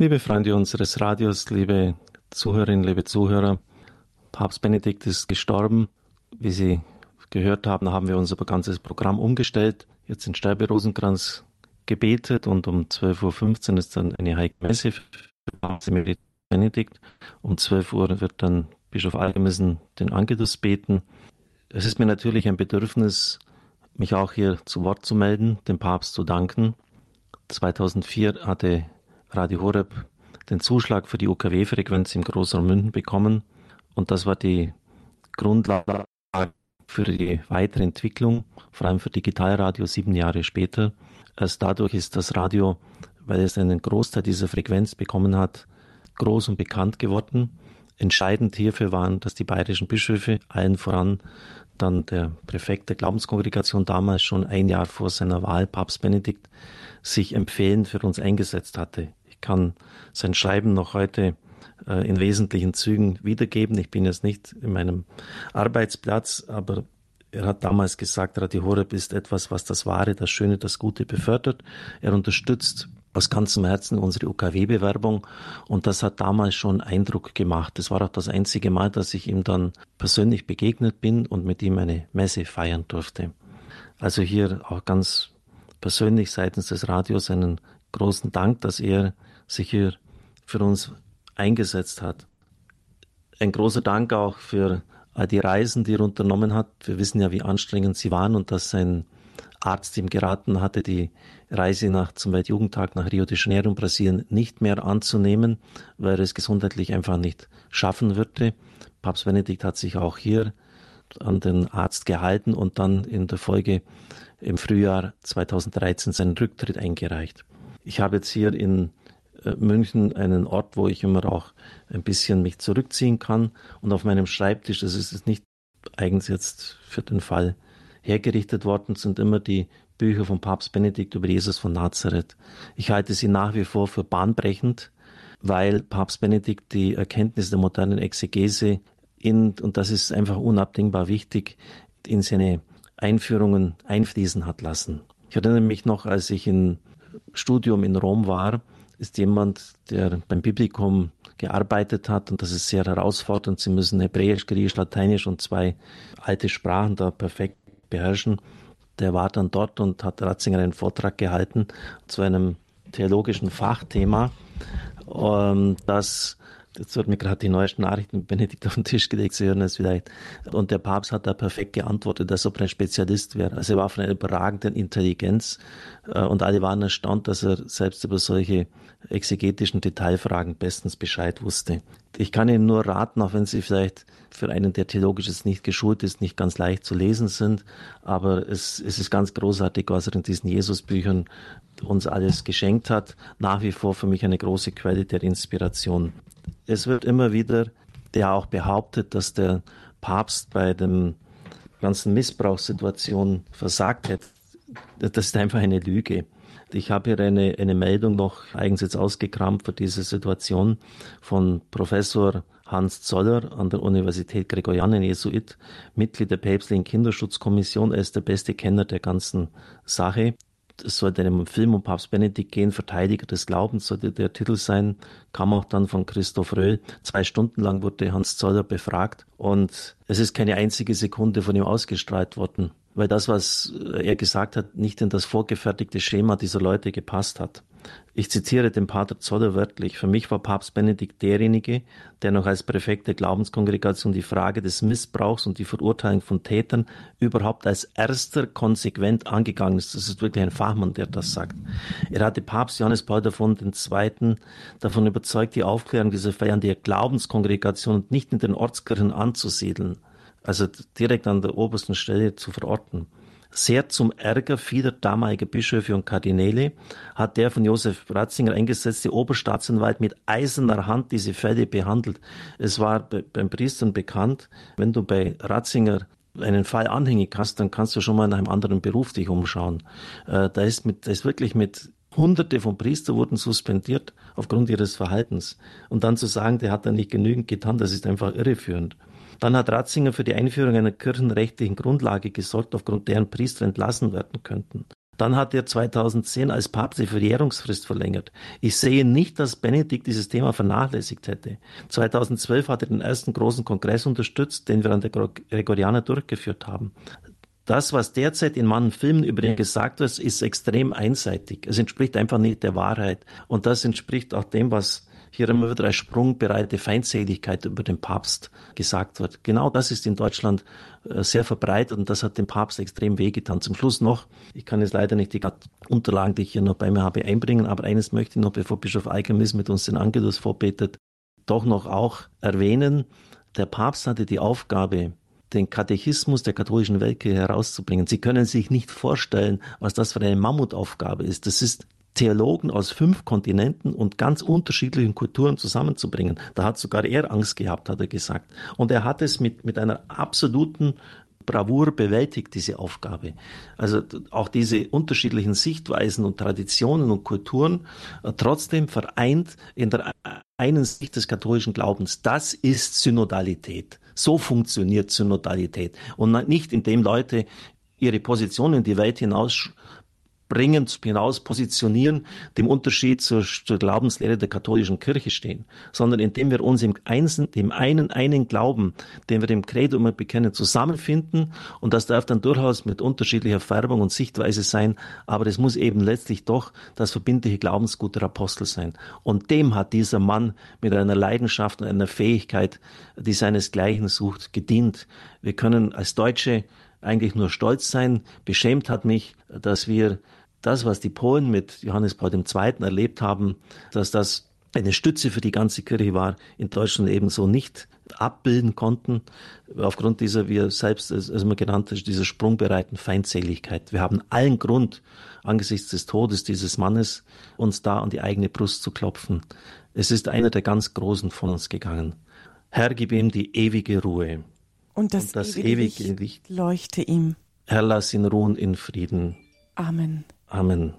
Liebe Freunde unseres Radios, liebe Zuhörerinnen, liebe Zuhörer, Papst Benedikt ist gestorben. Wie Sie gehört haben, haben wir unser ganzes Programm umgestellt. Jetzt in Sterberosenkranz gebetet und um 12.15 Uhr ist dann eine Heilige für Papst Benedikt. Um 12 Uhr wird dann Bischof Algemissen den Angelus beten. Es ist mir natürlich ein Bedürfnis, mich auch hier zu Wort zu melden, dem Papst zu danken. 2004 hatte Radio Horeb den Zuschlag für die UKW-Frequenz im Großraum München bekommen und das war die Grundlage für die weitere Entwicklung, vor allem für Digitalradio sieben Jahre später. Erst dadurch ist das Radio, weil es einen Großteil dieser Frequenz bekommen hat, groß und bekannt geworden. Entscheidend hierfür waren, dass die bayerischen Bischöfe, allen voran dann der Präfekt der Glaubenskongregation damals schon ein Jahr vor seiner Wahl, Papst Benedikt, sich empfehlend für uns eingesetzt hatte kann sein Schreiben noch heute äh, in wesentlichen Zügen wiedergeben. Ich bin jetzt nicht in meinem Arbeitsplatz, aber er hat damals gesagt, Radio Horeb ist etwas, was das Wahre, das Schöne, das Gute befördert. Er unterstützt aus ganzem Herzen unsere UKW-Bewerbung und das hat damals schon Eindruck gemacht. Das war auch das einzige Mal, dass ich ihm dann persönlich begegnet bin und mit ihm eine Messe feiern durfte. Also hier auch ganz persönlich seitens des Radios einen großen Dank, dass er sich hier für uns eingesetzt hat. Ein großer Dank auch für all die Reisen, die er unternommen hat. Wir wissen ja, wie anstrengend sie waren und dass sein Arzt ihm geraten hatte, die Reise nach zum Weltjugendtag nach Rio de Janeiro in Brasilien nicht mehr anzunehmen, weil er es gesundheitlich einfach nicht schaffen würde. Papst Benedikt hat sich auch hier an den Arzt gehalten und dann in der Folge im Frühjahr 2013 seinen Rücktritt eingereicht. Ich habe jetzt hier in München einen Ort, wo ich immer auch ein bisschen mich zurückziehen kann. Und auf meinem Schreibtisch, das ist nicht eigens jetzt für den Fall hergerichtet worden, sind immer die Bücher von Papst Benedikt über Jesus von Nazareth. Ich halte sie nach wie vor für bahnbrechend, weil Papst Benedikt die Erkenntnis der modernen Exegese in, und das ist einfach unabdingbar wichtig, in seine Einführungen einfließen hat lassen. Ich erinnere mich noch, als ich im Studium in Rom war, ist jemand, der beim Biblikum gearbeitet hat und das ist sehr herausfordernd. Sie müssen Hebräisch, Griechisch, Lateinisch und zwei alte Sprachen da perfekt beherrschen. Der war dann dort und hat Ratzinger einen Vortrag gehalten zu einem theologischen Fachthema, ähm, das Jetzt wird mir gerade die neuesten Nachrichten mit Benedikt auf den Tisch gelegt, Sie hören es vielleicht. Und der Papst hat da perfekt geantwortet, ob er ein Spezialist wäre. Also er war von einer überragenden Intelligenz äh, und alle waren erstaunt, dass er selbst über solche exegetischen Detailfragen bestens Bescheid wusste. Ich kann Ihnen nur raten, auch wenn Sie vielleicht für einen, der theologisch jetzt nicht geschult ist, nicht ganz leicht zu lesen sind, aber es, es ist ganz großartig, was er in diesen Jesusbüchern uns alles geschenkt hat. Nach wie vor für mich eine große Quelle der Inspiration. Es wird immer wieder der auch behauptet, dass der Papst bei dem ganzen Missbrauchssituation versagt hätte. Das ist einfach eine Lüge. Ich habe hier eine, eine Meldung noch eigens jetzt ausgekramt für diese Situation von Professor Hans Zoller an der Universität Gregorianen Jesuit, Mitglied der päpstlichen Kinderschutzkommission. Er ist der beste Kenner der ganzen Sache. Es sollte einem Film um Papst Benedikt gehen, Verteidiger des Glaubens sollte der Titel sein, kam auch dann von Christoph Röhl. Zwei Stunden lang wurde Hans Zoller befragt und es ist keine einzige Sekunde von ihm ausgestrahlt worden weil das, was er gesagt hat, nicht in das vorgefertigte Schema dieser Leute gepasst hat. Ich zitiere den Pater Zoller wörtlich. Für mich war Papst Benedikt derjenige, der noch als Präfekt der Glaubenskongregation die Frage des Missbrauchs und die Verurteilung von Tätern überhaupt als erster konsequent angegangen ist. Das ist wirklich ein Fachmann, der das sagt. Er hatte Papst Johannes Paul II. davon überzeugt, die Aufklärung dieser Feiern der Glaubenskongregation nicht in den Ortskirchen anzusiedeln also direkt an der obersten Stelle zu verorten. Sehr zum Ärger vieler damaliger Bischöfe und Kardinäle hat der von Josef Ratzinger eingesetzte Oberstaatsanwalt mit eiserner Hand diese Fälle behandelt. Es war beim Priestern bekannt, wenn du bei Ratzinger einen Fall anhängig hast, dann kannst du schon mal nach einem anderen Beruf dich umschauen. Äh, da ist mit, da ist wirklich mit Hunderte von Priester wurden suspendiert aufgrund ihres Verhaltens. Und dann zu sagen, der hat da nicht genügend getan, das ist einfach irreführend. Dann hat Ratzinger für die Einführung einer kirchenrechtlichen Grundlage gesorgt, aufgrund deren Priester entlassen werden könnten. Dann hat er 2010 als Papst die Verjährungsfrist verlängert. Ich sehe nicht, dass Benedikt dieses Thema vernachlässigt hätte. 2012 hat er den ersten großen Kongress unterstützt, den wir an der Gregorianer durchgeführt haben. Das, was derzeit in manchen Filmen über ihn gesagt wird, ist extrem einseitig. Es entspricht einfach nicht der Wahrheit. Und das entspricht auch dem, was hier immer wieder als sprungbereite Feindseligkeit über den Papst gesagt wird. Genau das ist in Deutschland äh, sehr verbreitet und das hat dem Papst extrem wehgetan. Zum Schluss noch, ich kann jetzt leider nicht die Unterlagen, die ich hier noch bei mir habe, einbringen, aber eines möchte ich noch, bevor Bischof Eichemis mit uns den Angelus vorbetet, doch noch auch erwähnen. Der Papst hatte die Aufgabe, den Katechismus der katholischen Weltkirche herauszubringen. Sie können sich nicht vorstellen, was das für eine Mammutaufgabe ist. Das ist Theologen aus fünf Kontinenten und ganz unterschiedlichen Kulturen zusammenzubringen. Da hat sogar er Angst gehabt, hat er gesagt. Und er hat es mit, mit einer absoluten Bravour bewältigt, diese Aufgabe. Also auch diese unterschiedlichen Sichtweisen und Traditionen und Kulturen äh, trotzdem vereint in der einen Sicht des katholischen Glaubens. Das ist Synodalität. So funktioniert Synodalität. Und nicht indem Leute ihre Position in die Welt hinaus bringen, hinaus positionieren, dem Unterschied zur, zur, Glaubenslehre der katholischen Kirche stehen, sondern indem wir uns im, Einzelnen, dem einen, einen Glauben, den wir dem Credo immer bekennen, zusammenfinden und das darf dann durchaus mit unterschiedlicher Färbung und Sichtweise sein, aber es muss eben letztlich doch das verbindliche Glaubensgut der Apostel sein. Und dem hat dieser Mann mit einer Leidenschaft und einer Fähigkeit, die seinesgleichen sucht, gedient. Wir können als Deutsche eigentlich nur stolz sein. Beschämt hat mich, dass wir das, was die Polen mit Johannes Paul II. erlebt haben, dass das eine Stütze für die ganze Kirche war, in Deutschland ebenso nicht abbilden konnten, aufgrund dieser, wie er selbst es immer genannt hat, dieser sprungbereiten Feindseligkeit. Wir haben allen Grund, angesichts des Todes dieses Mannes, uns da an die eigene Brust zu klopfen. Es ist einer der ganz Großen von uns gegangen. Herr, gib ihm die ewige Ruhe. Und das, Und das ewige Licht, Licht leuchte ihm. Herr, lass ihn ruhen in Frieden. Amen. Amen.